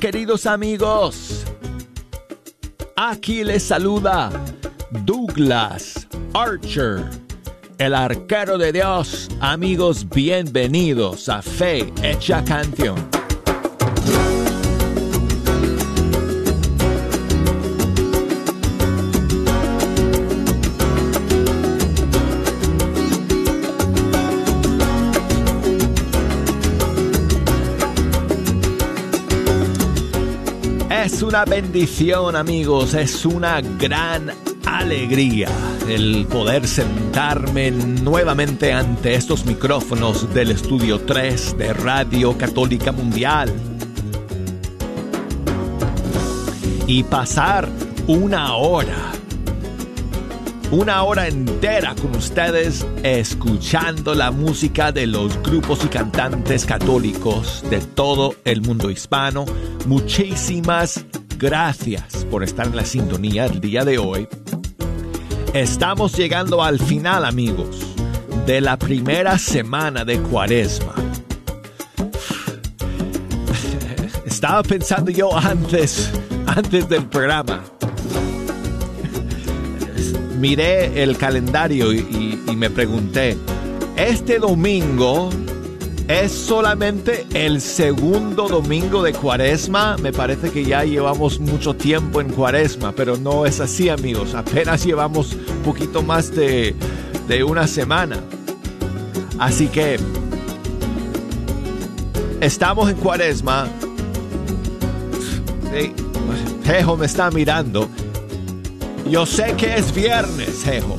Queridos amigos. Aquí les saluda Douglas Archer, el arquero de Dios. Amigos, bienvenidos a Fe Hecha Canción. Es una bendición amigos, es una gran alegría el poder sentarme nuevamente ante estos micrófonos del estudio 3 de Radio Católica Mundial y pasar una hora una hora entera con ustedes escuchando la música de los grupos y cantantes católicos de todo el mundo hispano. Muchísimas gracias por estar en la sintonía el día de hoy. Estamos llegando al final, amigos, de la primera semana de Cuaresma. Estaba pensando yo antes, antes del programa miré el calendario y, me pregunté, este domingo es solamente el segundo domingo de cuaresma. Me parece que ya llevamos mucho tiempo en cuaresma, pero no es así amigos. Apenas llevamos poquito más de, una semana. Así que estamos en cuaresma. Jejo me está mirando yo sé que es viernes, Jejo,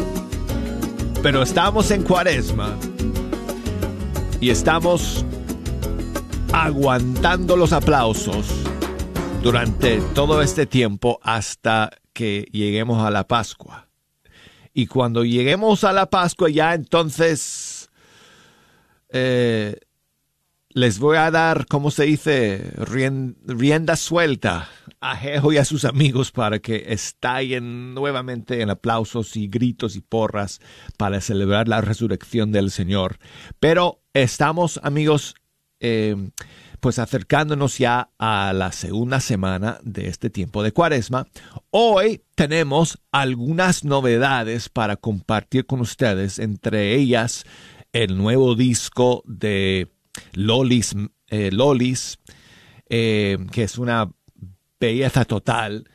pero estamos en cuaresma y estamos aguantando los aplausos durante todo este tiempo hasta que lleguemos a la Pascua. Y cuando lleguemos a la Pascua ya entonces eh, les voy a dar, ¿cómo se dice? rienda suelta a Jejo y a sus amigos para que estallen nuevamente en aplausos y gritos y porras para celebrar la resurrección del Señor. Pero estamos, amigos, eh, pues acercándonos ya a la segunda semana de este tiempo de cuaresma. Hoy tenemos algunas novedades para compartir con ustedes, entre ellas el nuevo disco de Lolis, eh, Lolis eh, que es una belleza total,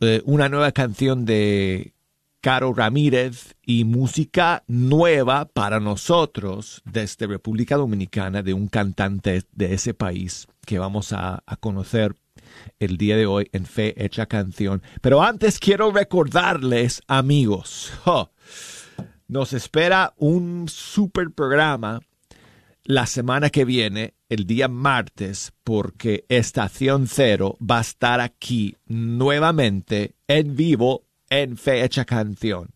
eh, una nueva canción de Caro Ramírez y música nueva para nosotros desde República Dominicana de un cantante de ese país que vamos a, conocer el día de hoy en Fe Hecha Canción. Pero antes quiero recordarles, amigos, nos espera un super programa la semana que viene, el día martes, porque Estación Cero va a estar aquí nuevamente en vivo en Fecha Canción.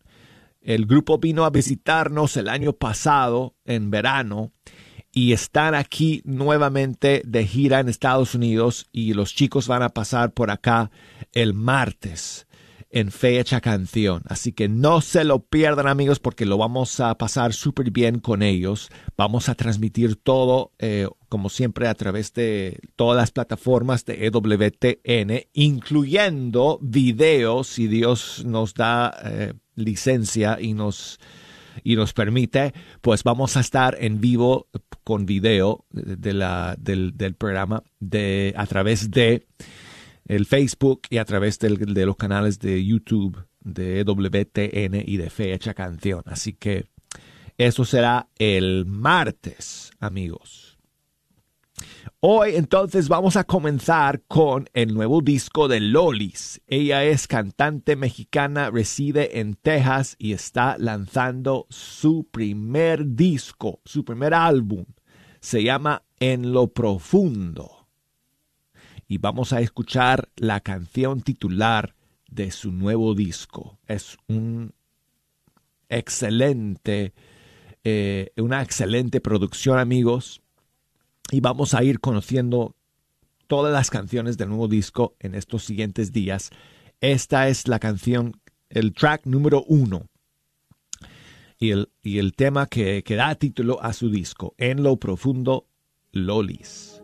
El grupo vino a visitarnos el año pasado, en verano, y están aquí nuevamente de gira en Estados Unidos y los chicos van a pasar por acá el martes en fecha canción. Así que no se lo pierdan amigos porque lo vamos a pasar súper bien con ellos. Vamos a transmitir todo, eh, como siempre, a través de todas las plataformas de EWTN, incluyendo videos, si Dios nos da eh, licencia y nos y nos permite, pues vamos a estar en vivo con video de la, del, del programa de, a través de el Facebook y a través de los canales de YouTube de WTN y de Fecha Canción. Así que eso será el martes, amigos. Hoy entonces vamos a comenzar con el nuevo disco de Lolis. Ella es cantante mexicana, reside en Texas y está lanzando su primer disco, su primer álbum. Se llama En lo Profundo y vamos a escuchar la canción titular de su nuevo disco. Es un excelente, eh, una excelente producción amigos y vamos a ir conociendo todas las canciones del nuevo disco en estos siguientes días. Esta es la canción, el track número uno y el, y el tema que, que da título a su disco, En lo profundo, Lolis.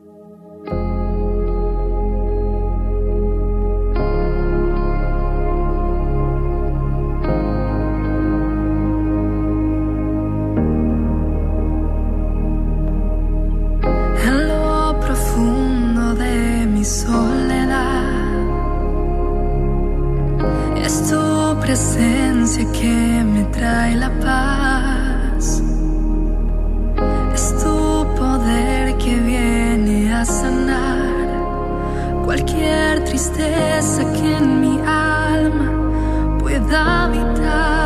presencia que me trae la paz. Es tu poder que viene a sanar cualquier tristeza que en mi alma pueda habitar.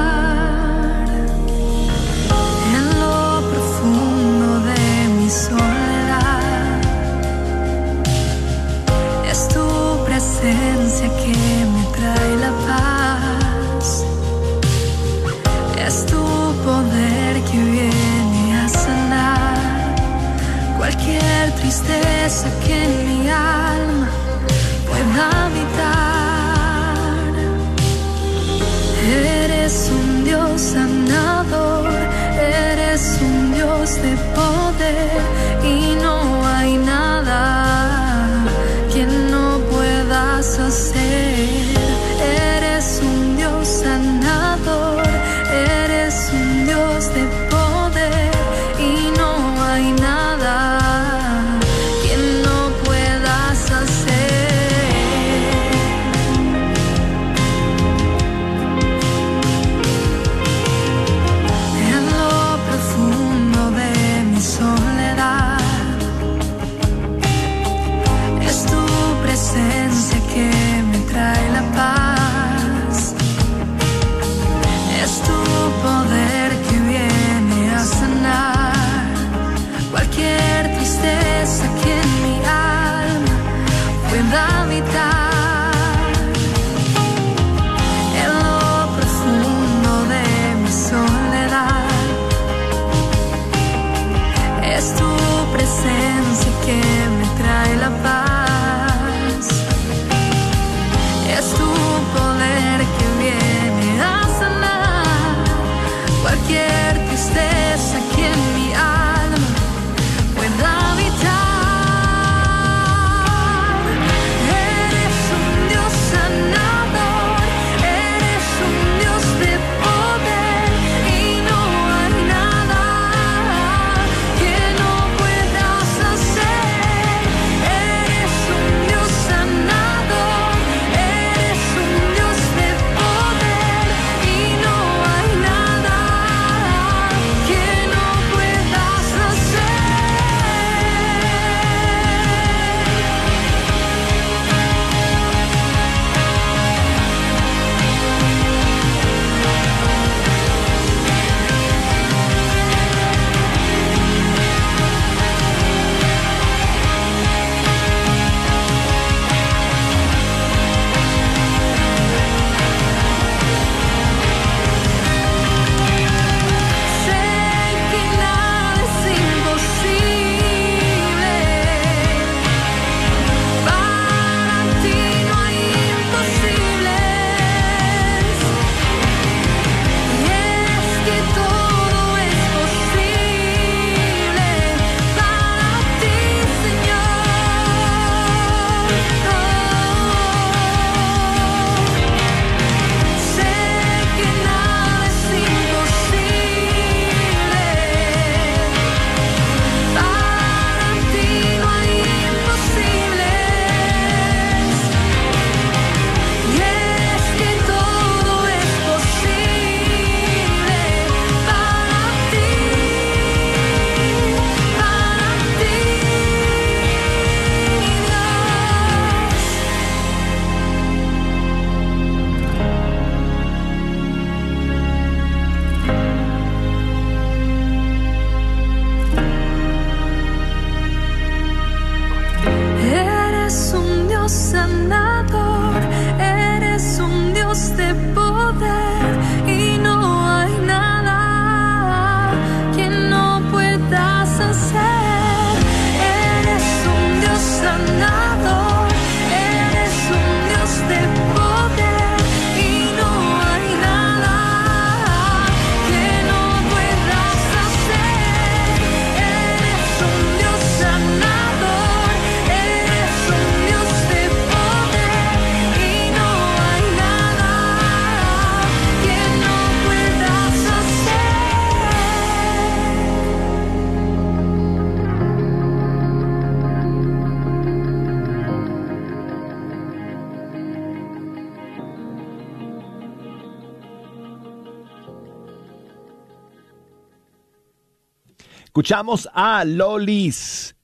escuchamos a Lolis,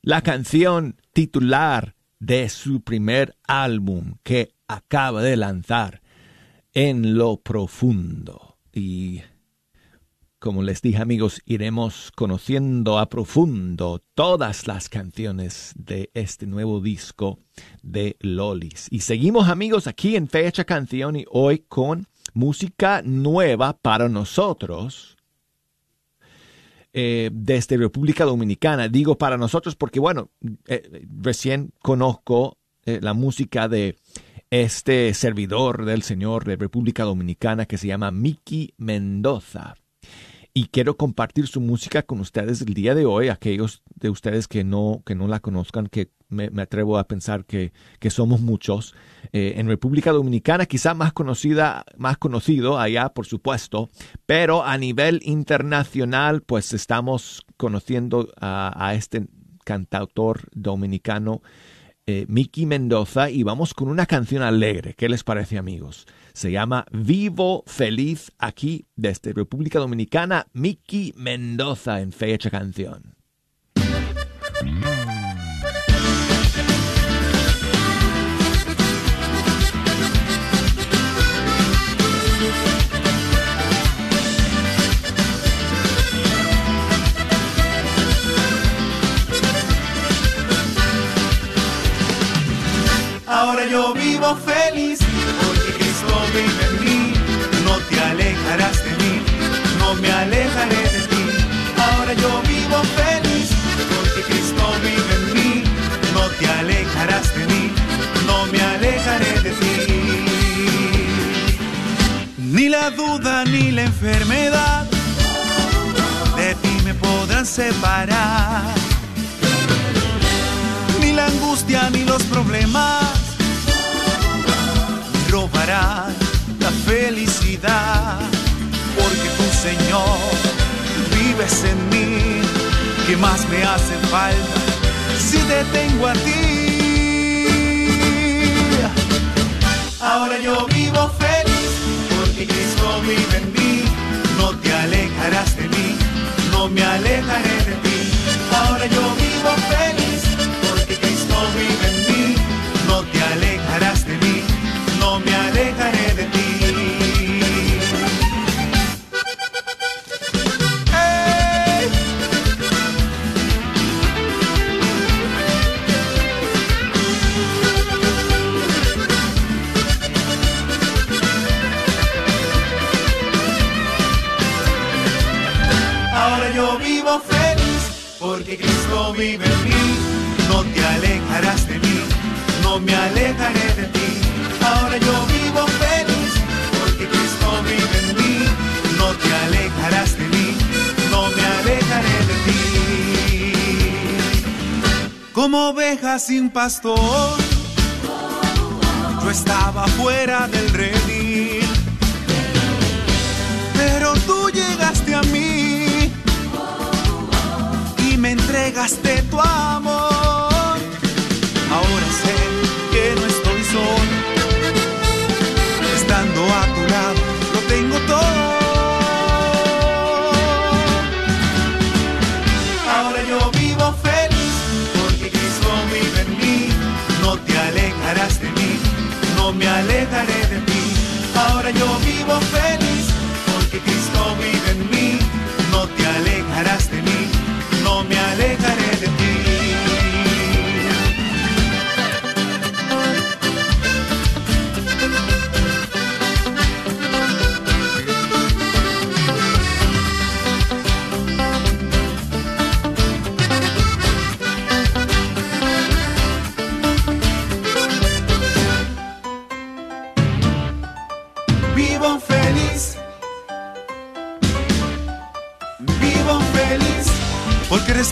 la canción titular de su primer álbum que acaba de lanzar en lo profundo. Y como les dije amigos, iremos conociendo a profundo todas las canciones de este nuevo disco de Lolis. Y seguimos amigos aquí en Fecha Canción y hoy con música nueva para nosotros eh, desde República Dominicana. Digo para nosotros porque, bueno, eh, recién conozco eh, la música de este servidor del Señor de República Dominicana que se llama Mickey Mendoza y quiero compartir su música con ustedes el día de hoy, aquellos de ustedes que no, que no la conozcan, que me, atrevo a pensar que, que somos muchos. Eh, en República Dominicana, quizá más conocida, más conocido allá, por supuesto, pero a nivel internacional, pues estamos conociendo a, este cantautor dominicano, eh, Mickey Mendoza, y vamos con una canción alegre. ¿Qué les parece, amigos? Se llama Vivo Feliz aquí desde República Dominicana, Miki Mendoza en fecha canción. Yo vivo feliz vive en mí, no te alejarás de mí, no me alejaré de ti. Ahora yo vivo feliz, porque Cristo vive en mí, no te alejarás de mí, no me alejaré de ti. Ni la duda ni la enfermedad de ti me podrán separar. Ni la angustia ni los problemas la felicidad, porque tu Señor vives en mí, que más me hace falta si te tengo a ti. Ahora yo vivo feliz, porque Cristo vive en mí, no te alejarás de mí, no me alejaré de ti. Ahora yo vivo feliz, pastor, yo estaba fuera del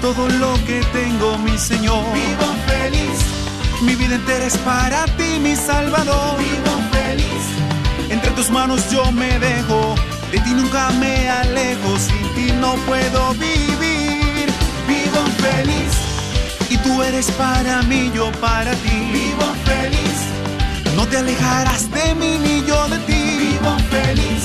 todo lo que tengo, mi Señor. Vivo feliz. Mi vida entera es para ti, mi Salvador. Vivo feliz. Entre tus manos yo me dejo. De ti nunca me alejo. Sin ti no puedo vivir. Vivo feliz. Y tú eres para mí, yo para ti. Vivo feliz. No te alejarás de mí ni yo de ti. Vivo feliz.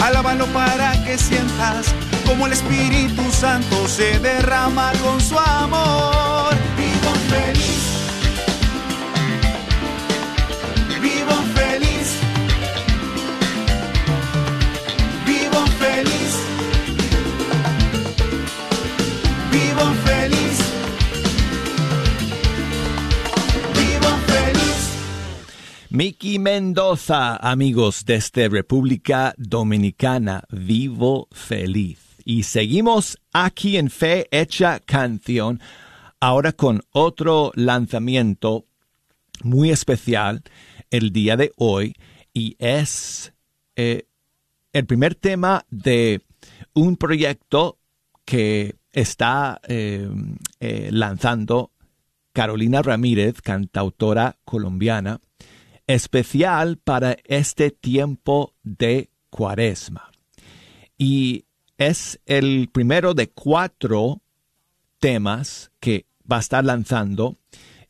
Alábalo para que sientas como el Espíritu Santo se derrama con su amor. Vivo feliz. Vivo feliz. Vivo feliz. Vivo feliz. Miki Mendoza, amigos desde República Dominicana, vivo feliz. Y seguimos aquí en Fe Hecha Canción, ahora con otro lanzamiento muy especial el día de hoy, y es eh, el primer tema de un proyecto que está eh, eh, lanzando Carolina Ramírez, cantautora colombiana, especial para este tiempo de cuaresma. Y es el primero de cuatro temas que va a estar lanzando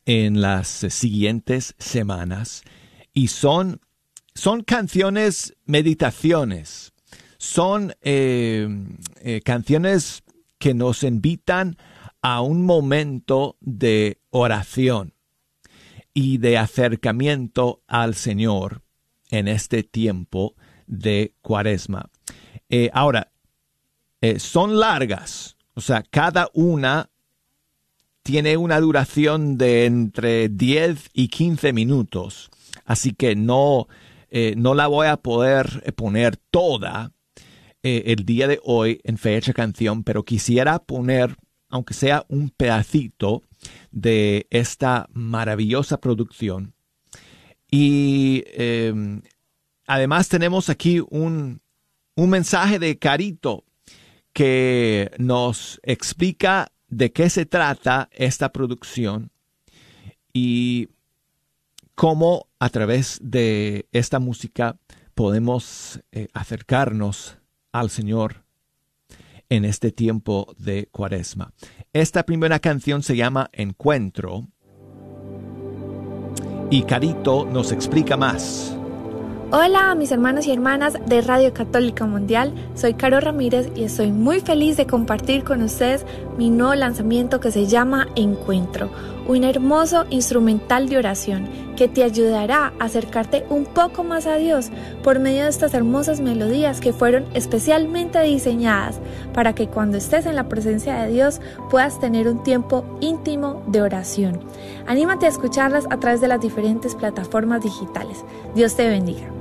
en las siguientes semanas y son, son canciones meditaciones, son eh, eh, canciones que nos invitan a un momento de oración y de acercamiento al Señor en este tiempo de cuaresma. Eh, ahora, eh, son largas, o sea, cada una tiene una duración de entre 10 y 15 minutos, así que no, eh, no la voy a poder poner toda el día de hoy en fecha canción, pero quisiera poner, aunque sea un pedacito, de esta maravillosa producción. Y em, además tenemos aquí un, un mensaje de Carito que nos explica de qué se trata esta producción y cómo a través de esta música podemos eh, acercarnos al Señor en este tiempo de cuaresma. Esta primera canción se llama Encuentro y Carito nos explica más. Hola mis hermanos y hermanas de Radio Católica Mundial, soy Caro Ramírez y estoy muy feliz de compartir con ustedes mi nuevo lanzamiento que se llama Encuentro, un hermoso instrumental de oración que te ayudará a acercarte un poco más a Dios por medio de estas hermosas melodías que fueron especialmente diseñadas para que cuando estés en la presencia de Dios puedas tener un tiempo íntimo de oración. Anímate a escucharlas a través de las diferentes plataformas digitales. Dios te bendiga.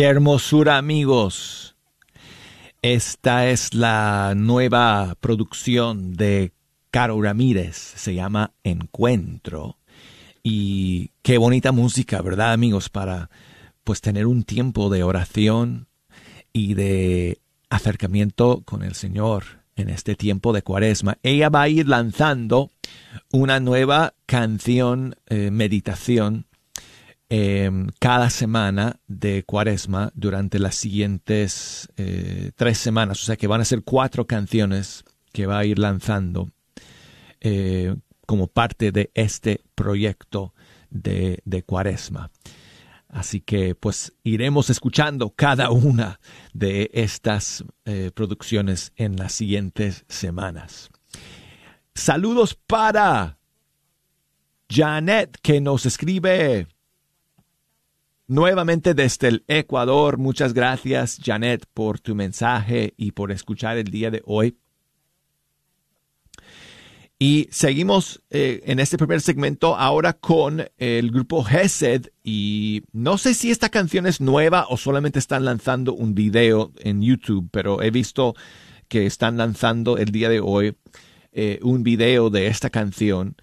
Qué hermosura amigos. Esta es la nueva producción de Caro Ramírez. Se llama Encuentro. Y qué bonita música, ¿verdad amigos? Para pues tener un tiempo de oración y de acercamiento con el Señor en este tiempo de cuaresma. Ella va a ir lanzando una nueva canción, eh, meditación, Em, cada semana de cuaresma durante las siguientes eh, tres semanas. O sea que van a ser cuatro canciones que va a ir lanzando eh, como parte de este proyecto de, cuaresma. Así que pues iremos escuchando cada una de estas eh, producciones en las siguientes semanas. Saludos para Janet que nos escribe Nuevamente desde el Ecuador, muchas gracias Janet por tu mensaje y por escuchar el día de hoy. Y seguimos eh, en este primer segmento ahora con el grupo Hesed y no sé si esta canción es nueva o solamente están lanzando un video en YouTube, pero he visto que están lanzando el día de hoy eh, un video de esta canción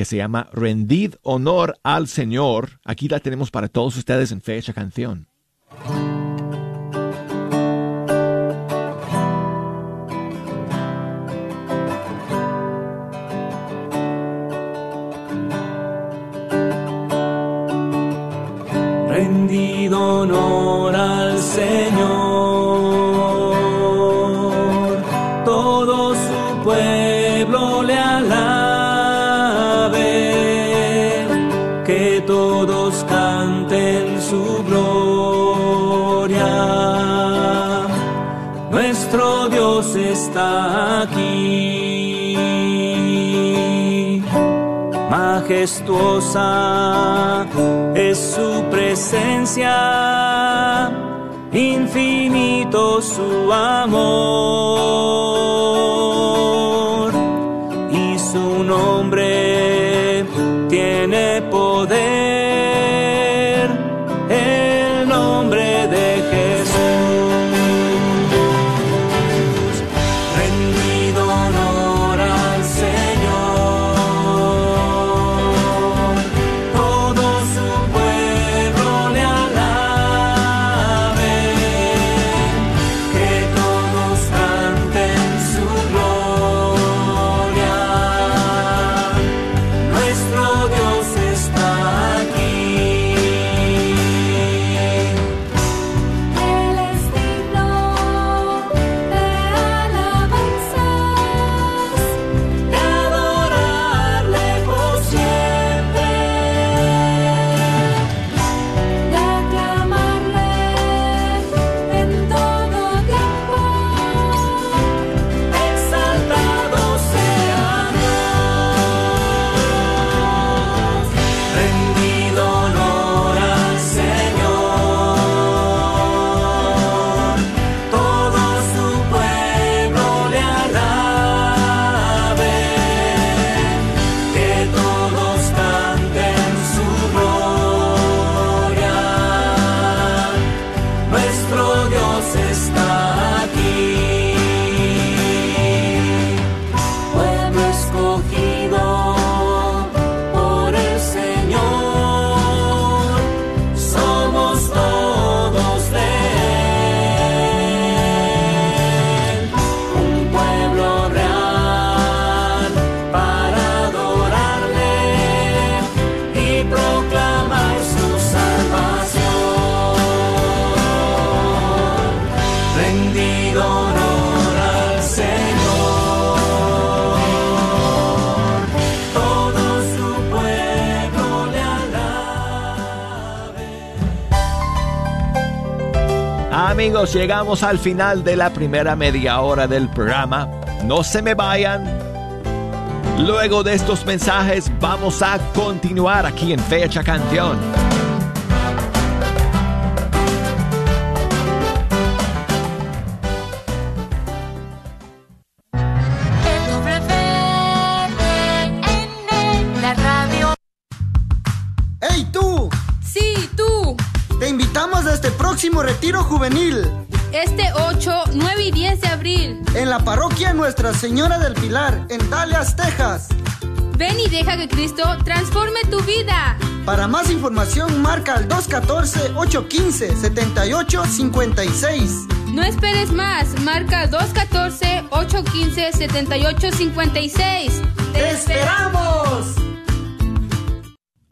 que se llama Rendid honor al Señor. Aquí la tenemos para todos ustedes en fecha canción. Rendido honor al Señor. Majestuosa es su presencia, infinito su amor y su nombre llegamos al final de la primera media hora del programa. No se me vayan. Luego de estos mensajes vamos a continuar aquí en Fecha Canción. Juvenil. Este 8, 9 y 10 de abril. En la parroquia Nuestra Señora del Pilar, en Dallas, Texas. Ven y deja que Cristo transforme tu vida. Para más información marca al 214-815-7856. No esperes más, marca 214-815-7856. ¡Te esperamos!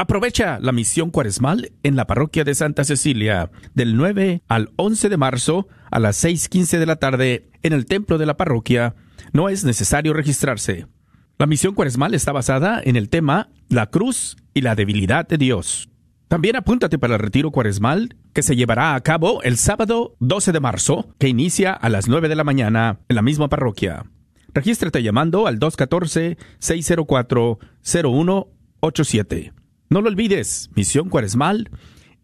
Aprovecha la misión cuaresmal en la parroquia de Santa Cecilia del 9 al 11 de marzo a las 6.15 de la tarde en el templo de la parroquia. No es necesario registrarse. La misión cuaresmal está basada en el tema La cruz y la debilidad de Dios. También apúntate para el retiro cuaresmal que se llevará a cabo el sábado 12 de marzo, que inicia a las 9 de la mañana en la misma parroquia. Regístrate llamando al 214-604-0187. No lo olvides, misión cuaresmal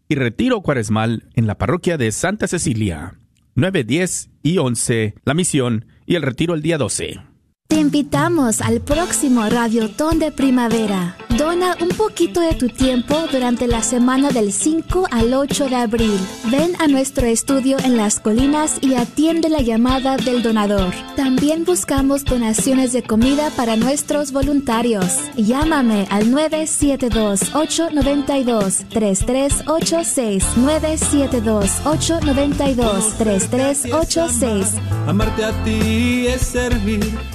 y retiro cuaresmal en la parroquia de Santa Cecilia. 9, 10 y 11, la misión y el retiro el día 12. Te invitamos al próximo Radiotón de Primavera. Dona un poquito de tu tiempo durante la semana del 5 al 8 de abril. Ven a nuestro estudio en las colinas y atiende la llamada del donador. También buscamos donaciones de comida para nuestros voluntarios. Llámame al 972-892-3386. 972-892-3386. Amarte a ti es servir.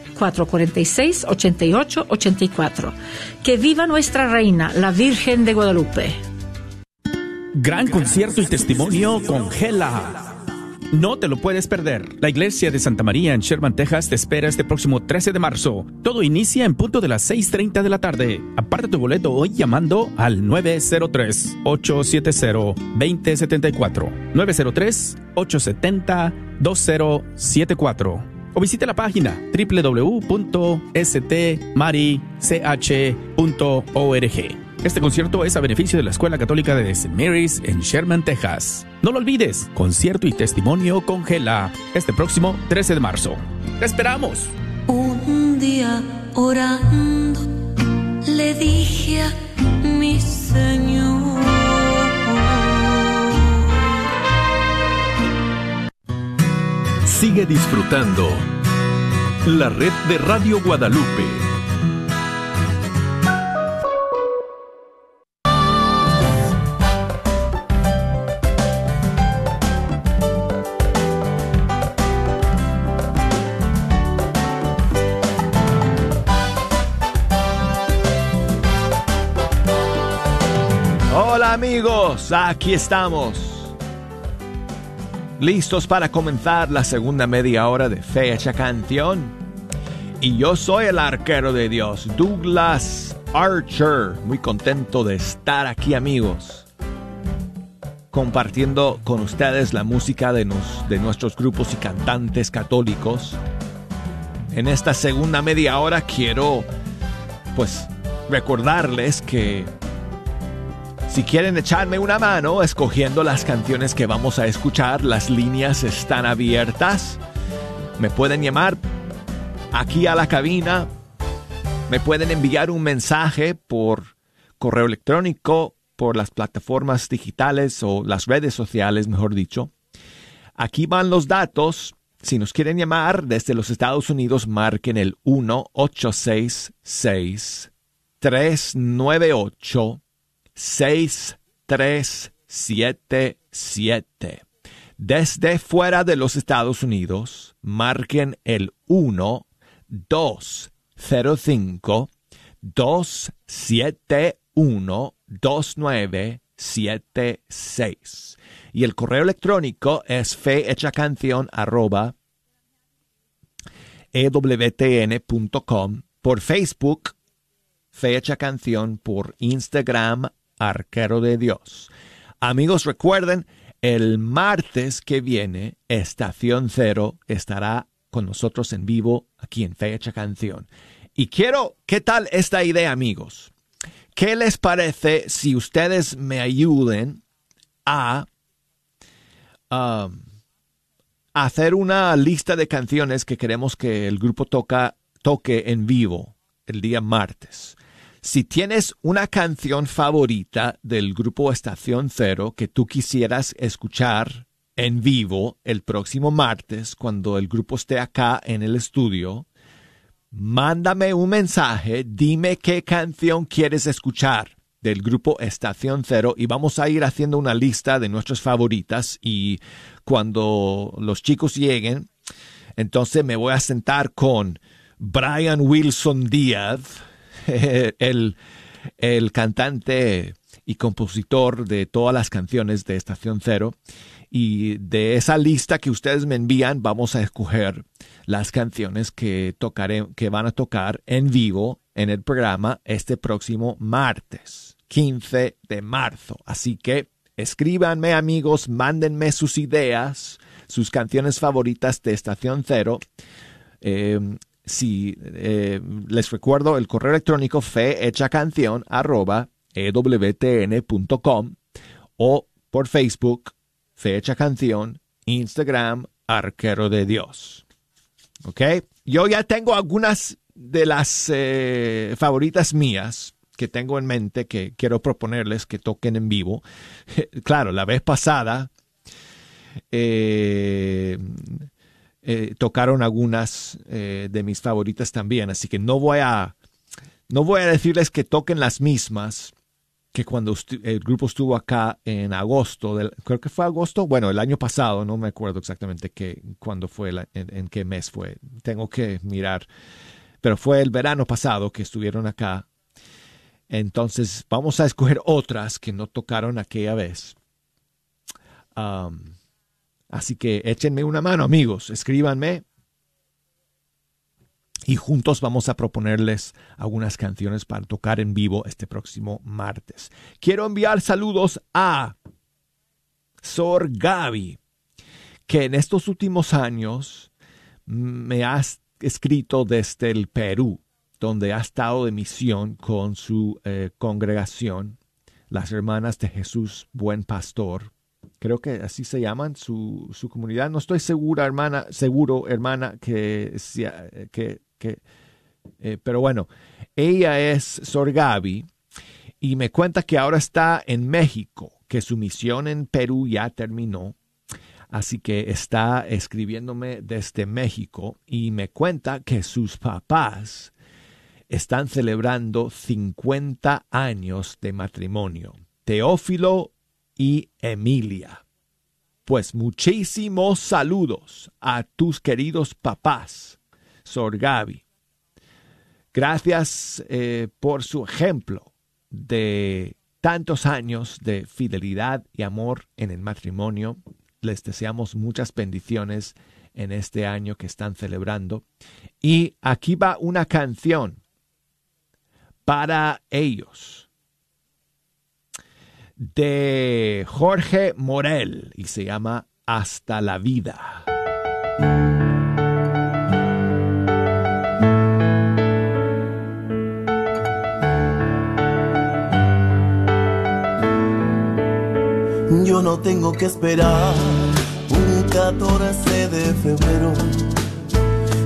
446-8884. Que viva nuestra reina, la Virgen de Guadalupe. Gran concierto y testimonio con Gela. No te lo puedes perder. La iglesia de Santa María en Sherman, Texas te espera este próximo 13 de marzo. Todo inicia en punto de las 6.30 de la tarde. Aparte tu boleto hoy llamando al 903-870-2074. 903-870-2074 o visite la página www.stmarich.org. Este concierto es a beneficio de la Escuela Católica de St. Mary's en Sherman, Texas. No lo olvides, concierto y testimonio con Gela, este próximo 13 de marzo. ¡Te esperamos! Un día orando le dije a mi Señor. Sigue disfrutando la red de Radio Guadalupe. Hola amigos, aquí estamos. Listos para comenzar la segunda media hora de Fecha Canción. Y yo soy el arquero de Dios, Douglas Archer. Muy contento de estar aquí amigos. Compartiendo con ustedes la música de, nos, de nuestros grupos y cantantes católicos. En esta segunda media hora quiero pues recordarles que si quieren echarme una mano escogiendo las canciones que vamos a escuchar, las líneas están abiertas. Me pueden llamar aquí a la cabina. Me pueden enviar un mensaje por correo electrónico, por las plataformas digitales o las redes sociales, mejor dicho. Aquí van los datos. Si nos quieren llamar desde los Estados Unidos, marquen el 1-866 398 6377. Desde fuera de los Estados Unidos, marquen el 1 205 271 2976. Y el correo electrónico es fehechacanción arroba ewtn.com por Facebook, Fecha Canción por Instagram, Arquero de Dios. Amigos, recuerden, el martes que viene, Estación Cero estará con nosotros en vivo aquí en Fecha Canción. Y quiero, ¿qué tal esta idea, amigos? ¿Qué les parece si ustedes me ayuden a um, hacer una lista de canciones que queremos que el grupo toca, toque en vivo el día martes? Si tienes una canción favorita del grupo Estación Cero que tú quisieras escuchar en vivo el próximo martes, cuando el grupo esté acá en el estudio, mándame un mensaje, dime qué canción quieres escuchar del grupo Estación Cero y vamos a ir haciendo una lista de nuestras favoritas y cuando los chicos lleguen, entonces me voy a sentar con Brian Wilson Díaz, el, el cantante y compositor de todas las canciones de Estación Cero, y de esa lista que ustedes me envían vamos a escoger las canciones que tocaré, que van a tocar en vivo en el programa este próximo martes, 15 de marzo. Así que escríbanme amigos, mándenme sus ideas, sus canciones favoritas de Estación Cero. Em, si eh, les recuerdo el correo electrónico fehechacanción ewtn.com o por Facebook Fecha Canción, Instagram, Arquero de Dios. ¿Ok? Yo ya tengo algunas de las eh, favoritas mías que tengo en mente que quiero proponerles que toquen en vivo. claro, la vez pasada eh, eh, tocaron algunas de mis favoritas también, así que no voy a no voy a decirles que toquen las mismas, que cuando el grupo estuvo acá en agosto, del, creo que fue agosto, bueno, el año pasado, no me acuerdo exactamente qué, cuándo fue, en, qué mes fue, tengo que mirar, pero fue el verano pasado que estuvieron acá. Entonces vamos a escoger otras que no tocaron aquella vez. Así que échenme una mano, amigos, escríbanme y juntos vamos a proponerles algunas canciones para tocar en vivo este próximo martes. Quiero enviar saludos a Sor Gaby, que en estos últimos años me ha escrito desde el Perú, donde ha estado de misión con su eh, congregación, las Hermanas de Jesús Buen Pastor. Creo que así se llaman su, su comunidad. No estoy segura, hermana, seguro, hermana, que, que que, eh, pero bueno, ella es Sor Gaby y me cuenta que ahora está en México, que su misión en Perú ya terminó. Así que está escribiéndome desde México y me cuenta que sus papás están celebrando 50 años de matrimonio. Teófilo y Emilia. Pues muchísimos saludos a tus queridos papás Sor Gaby. Gracias eh, por su ejemplo de tantos años de fidelidad y amor en el matrimonio. Les deseamos muchas bendiciones en este año que están celebrando. Y aquí va una canción para ellos de Jorge Morel y se llama Hasta la vida. Yo no tengo que esperar un 14 de febrero,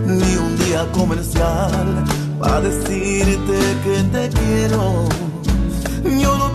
ni un día comercial para decirte que te quiero. Yo no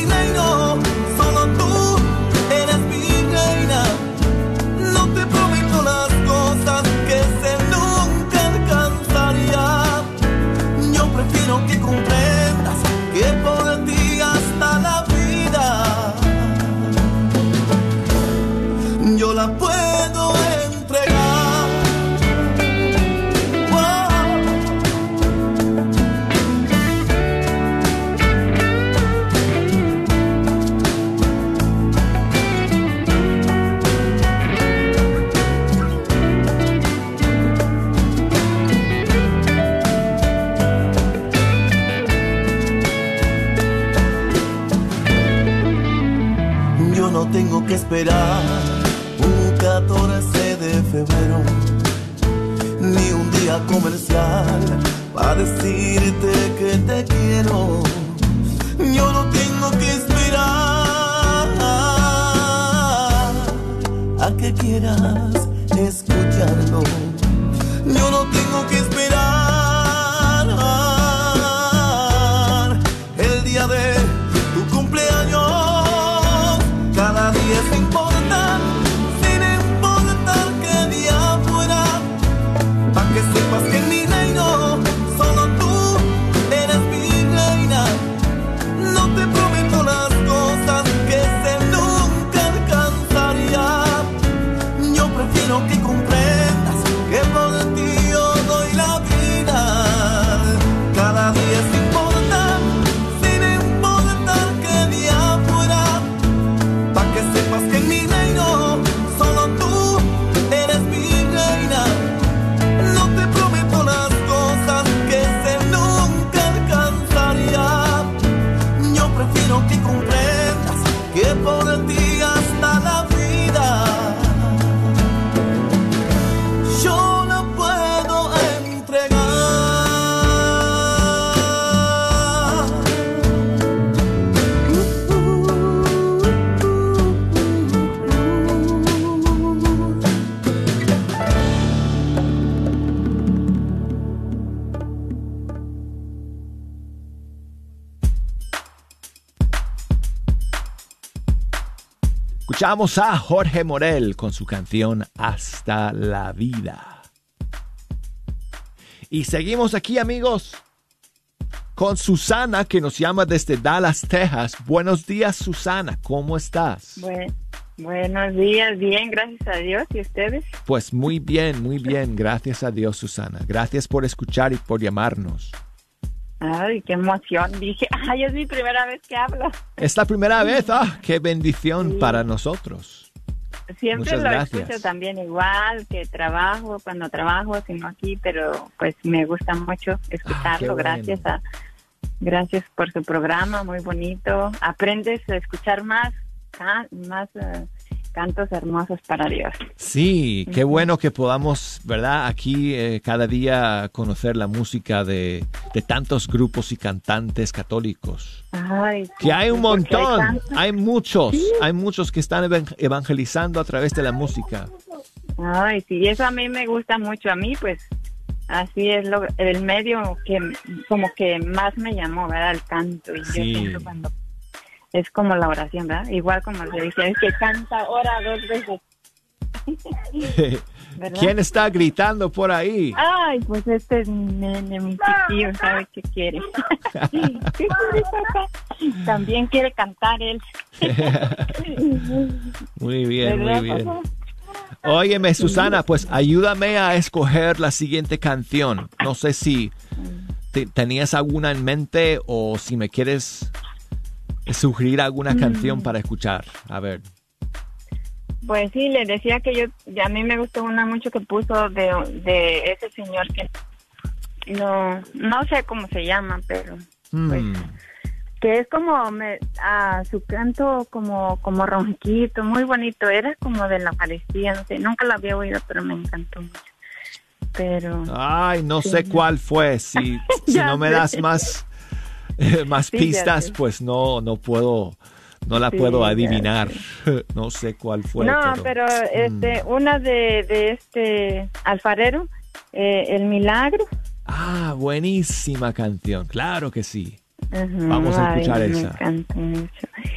esperar un 14 de febrero, ni un día comercial para decirte que te quiero. Yo no tengo que esperar a que quieras escucharlo. Yo no tengo que esperar Escuchamos a Jorge Morel con su canción Hasta la vida. Y seguimos aquí amigos con Susana que nos llama desde Dallas, Texas. Buenos días Susana, ¿cómo estás? Buen- buenos días, bien, gracias a Dios. ¿Y ustedes? Pues muy bien, muy bien, gracias a Dios Susana. Gracias por escuchar y por llamarnos. Ay, qué emoción. Dije, ay, es mi primera vez que hablo. Es la primera vez, ah, qué bendición para nosotros. Siempre Muchas lo gracias. escucho también igual, que trabajo, cuando trabajo, sino aquí, pero pues me gusta mucho escucharlo. Ah, bueno. Gracias a, gracias por su programa, muy bonito. Aprendes a escuchar más, ca- más eh, cantos hermosos para Dios. Sí, qué bueno que podamos, ¿verdad? Aquí eh, cada día conocer la música de, de tantos grupos y cantantes católicos. Ay, sí, Que hay un hay montón, hay muchos, hay muchos que están evan- evangelizando a través de la música. Ay, sí, eso a mí me gusta mucho. A mí, pues, así es lo, el medio que como que más me llamó, ¿verdad? El canto. Y Sí. yo cuando es como la oración, ¿verdad? Igual como se dice, es que canta, ora dos veces. ¿Quién está gritando por ahí? Ay, pues este es mi nene, mi chiquillo, ¿sabe qué quiere? ¿Qué quiere, papá? También quiere cantar él. Muy bien, muy ¿Verdad, bien. papá? Óyeme, Susana, pues ayúdame a escoger la siguiente canción. No sé si te- tenías alguna en mente o si me quieres sugerir alguna canción Mm. para escuchar. A ver. Pues sí, le decía que yo, a mí me gustó una mucho que puso de, de ese señor que no, no sé cómo se llama, pero Hmm. que es como me, a su canto como como ronquito, muy bonito, era como de la Eucaristía, no sé, nunca la había oído, pero me encantó mucho. Pero Ay, no sé cuál fue. Si, no me das más, más Sí, pistas, pues no, no puedo, no la Sí, puedo adivinar. No sé cuál fue. no, pero- pero, este una de, de este alfarero, eh, el milagro. Ah, buenísima canción. Claro que sí. Vamos a ay, escuchar me esa.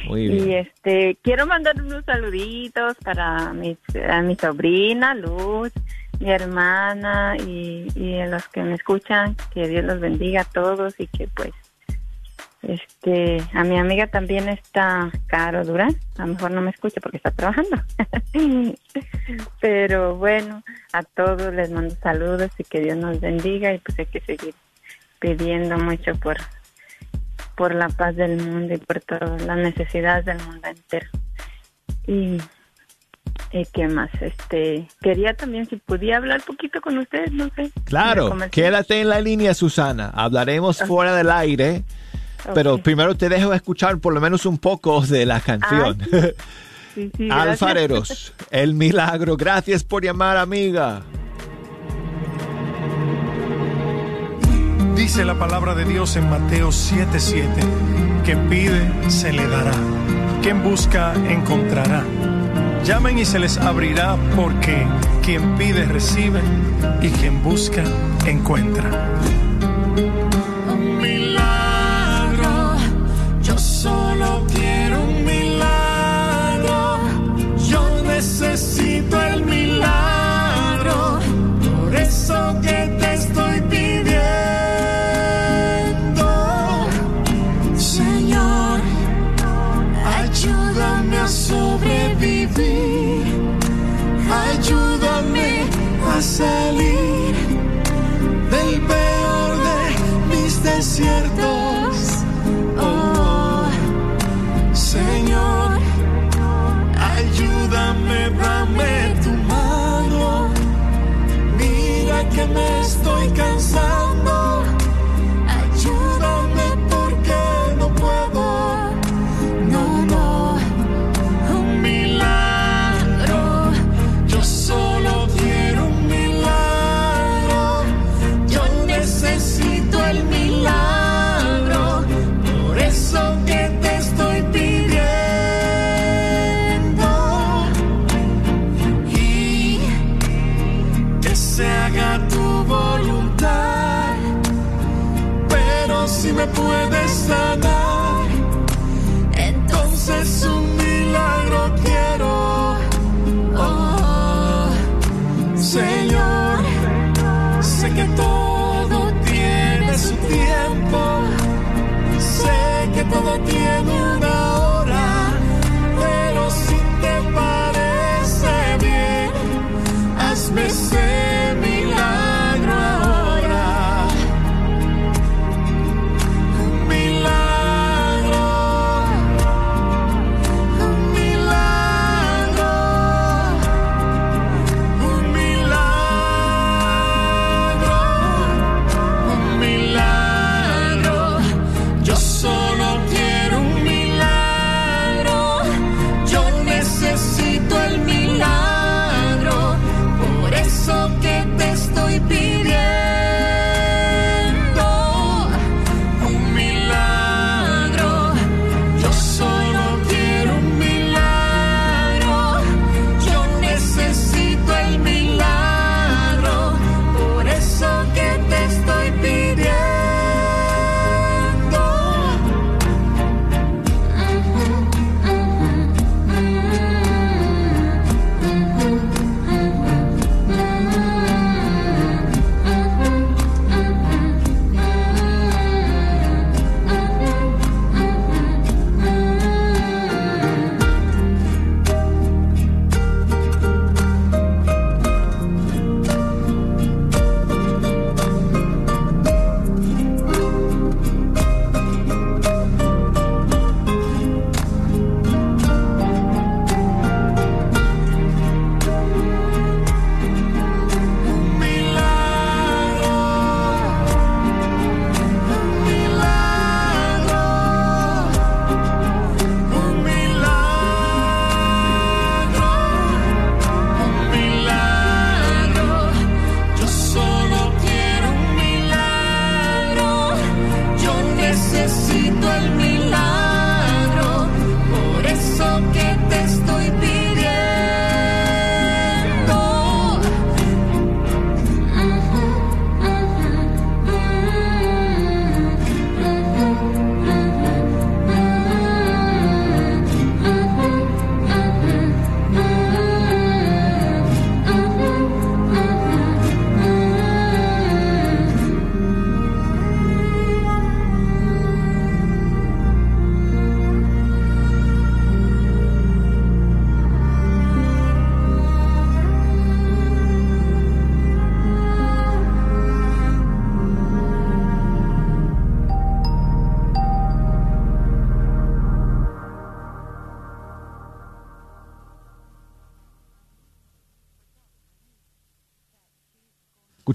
Muy bien. Y este, quiero mandar unos saluditos para mis, a mi sobrina Luz, mi hermana y, y a los que me escuchan, que Dios los bendiga a todos y que pues, este, a mi amiga también está Caro Durán, a lo mejor no me escucha porque está trabajando. Pero bueno, a todos les mando saludos y que Dios nos bendiga y pues hay que seguir pidiendo mucho por por la paz del mundo y por todas las necesidades del mundo entero. Y, y qué más, este, quería también si podía hablar poquito con ustedes, no sé. Claro, quédate en la línea, Susana. Hablaremos fuera del aire, pero primero te dejo escuchar por lo menos un poco de la canción. Alfareros, el milagro. Gracias por llamar, amiga. Dice la palabra de Dios en Mateo 7:7, que pide, se le dará, quien busca, encontrará. Llamen y se les abrirá porque quien pide recibe y quien busca encuentra. Christmas. besé.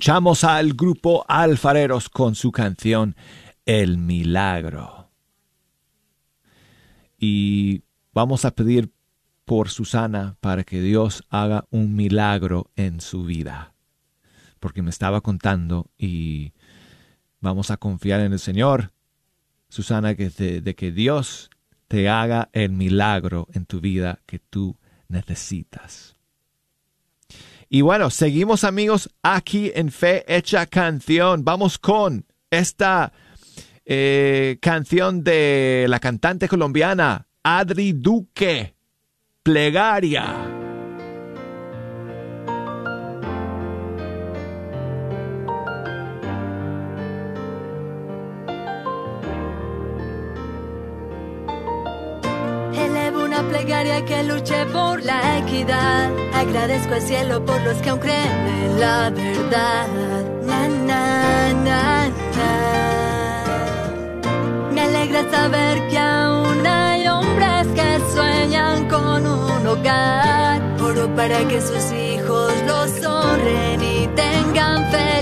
escuchamos al grupo Alfareros con su canción El Milagro. Y vamos a pedir por Susana para que Dios haga un milagro en su vida. Porque me estaba contando y vamos a confiar en el Señor, Susana, que de, de que Dios te haga el milagro en tu vida que tú necesitas. Y bueno, seguimos amigos aquí en Fe Hecha Canción. Vamos con esta eh, canción de la cantante colombiana Adri Duque, Plegaria. Plegaria que luche por la equidad. Agradezco al cielo por los que aún creen en la verdad. Na, na, na. Me alegra saber que aún hay hombres que sueñan con un hogar. Oro para que sus hijos los honren y tengan felicidad.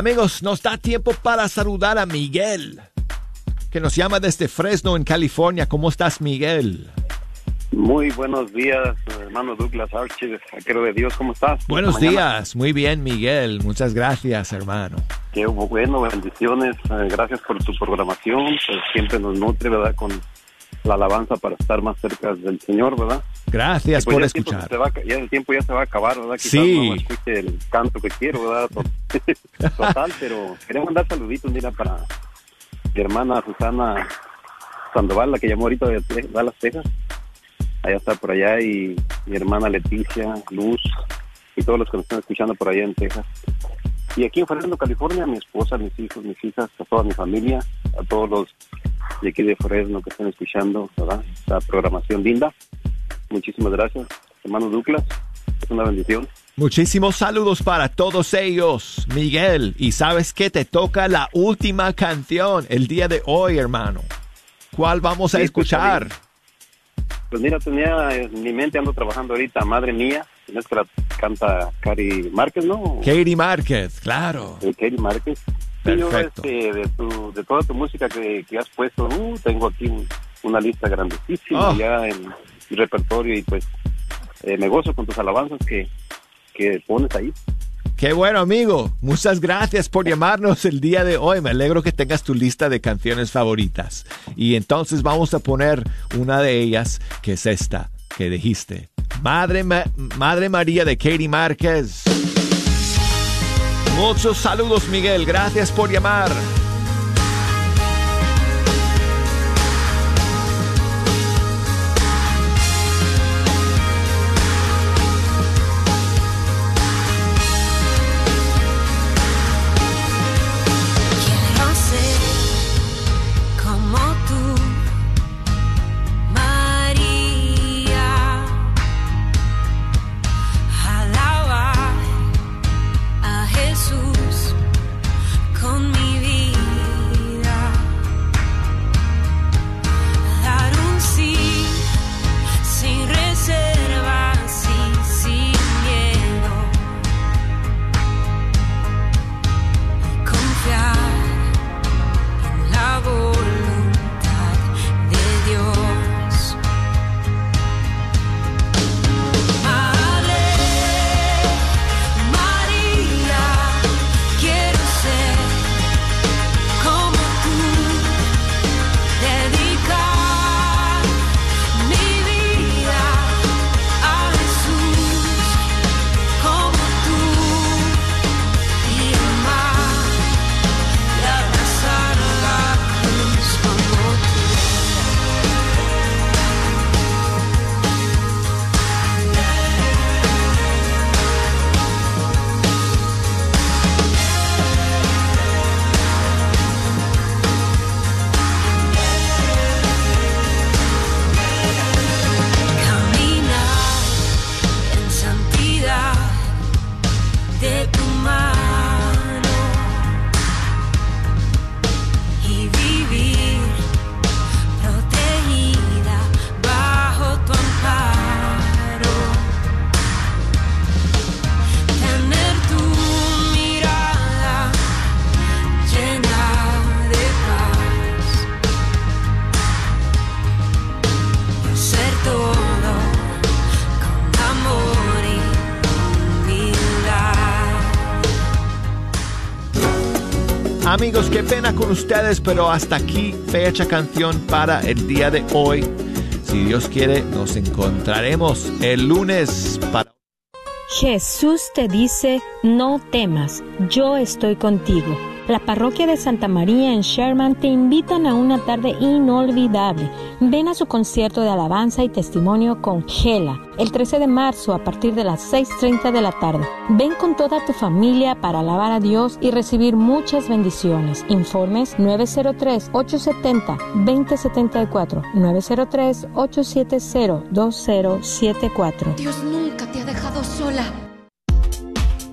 Amigos, nos da tiempo para saludar a Miguel, que nos llama desde Fresno, en California. ¿Cómo estás, Miguel? Muy buenos días, hermano Douglas Archie, arquero de Dios, ¿cómo estás? Buenos días, muy bien, Miguel. Muchas gracias, hermano. Qué bueno, bendiciones, eh, gracias por tu programación, pues siempre nos nutre, ¿verdad? Con la alabanza para estar más cerca del Señor, ¿verdad? Gracias pues por escuchar. se va a- ya el tiempo ya se va a acabar, ¿verdad? Quizás Sí. no escuche el canto que quiero, ¿verdad? To- Total, pero quería mandar saluditos, mira, para mi hermana Susana Sandoval, la que llamó ahorita de Dallas, Texas. Allá está por allá, y mi hermana Leticia, Luz, y todos los que nos están escuchando por allá en Texas. Y aquí en Fresno, California, mi esposa, mis hijos, mis hijas, a toda mi familia, a todos los de aquí de Fresno que están escuchando, ¿verdad? Esta programación linda. Muchísimas gracias, hermano Douglas. Es una bendición. Muchísimos saludos para todos ellos, Miguel. Y sabes que te toca la última canción el día de hoy, hermano. ¿Cuál vamos a Sí, pues, escuchar? Pues mira, tenía en mi mente, ando trabajando ahorita, Madre Mía, es que la canta Cari Márquez, ¿no? Katie Márquez, claro. de Katie Márquez. Sí, yo, Perfecto. este, de, tu, de toda tu música que, que has puesto, uh, tengo aquí un- una lista grandísima Oh. ya en mi repertorio y pues eh, me gozo con tus alabanzas que, que pones ahí. Qué bueno, amigo. Muchas gracias por llamarnos el día de hoy. Me alegro que tengas tu lista de canciones favoritas. Y entonces vamos a poner una de ellas, que es esta que dijiste. Madre, Ma- Madre María de Katie Márquez. Muchos saludos, Miguel. Gracias por llamar. Ustedes, pero hasta aquí fecha canción para el día de hoy. Si Dios quiere, nos encontraremos el lunes para... Jesús te dice, no temas, yo estoy contigo. La parroquia de Santa María en Sherman te invitan a una tarde inolvidable. Ven a su concierto de alabanza y testimonio con Gela el 13 de marzo a partir de las 6.30 de la tarde. Ven con toda tu familia para alabar a Dios y recibir muchas bendiciones. Informes 903-870-2074. 903-870-2074. Dios nunca te ha dejado sola.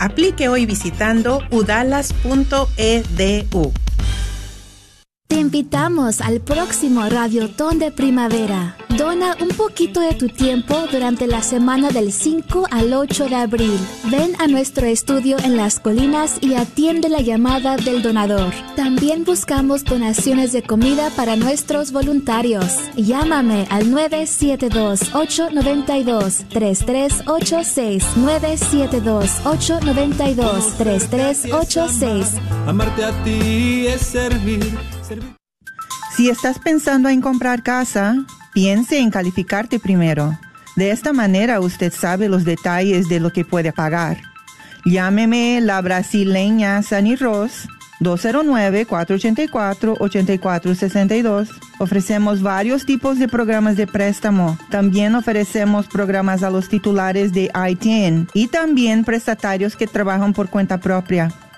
Aplique hoy visitando udalas.edu. Te invitamos al próximo Radiotón de Primavera. Dona un poquito de tu tiempo durante la semana del 5 al 8 de abril. Ven a nuestro estudio en las colinas y atiende la llamada del donador. También buscamos donaciones de comida para nuestros voluntarios. Llámame al 972-892-3386. 972-892-3386. Amarte a ti es servir. Si estás pensando en comprar casa, piense en calificarte primero. De esta manera usted sabe los detalles de lo que puede pagar. Llámeme la brasileña Sunny Ross 209-484-8462. Ofrecemos varios tipos de programas de préstamo. También ofrecemos programas a los titulares de ITN y también prestatarios que trabajan por cuenta propia.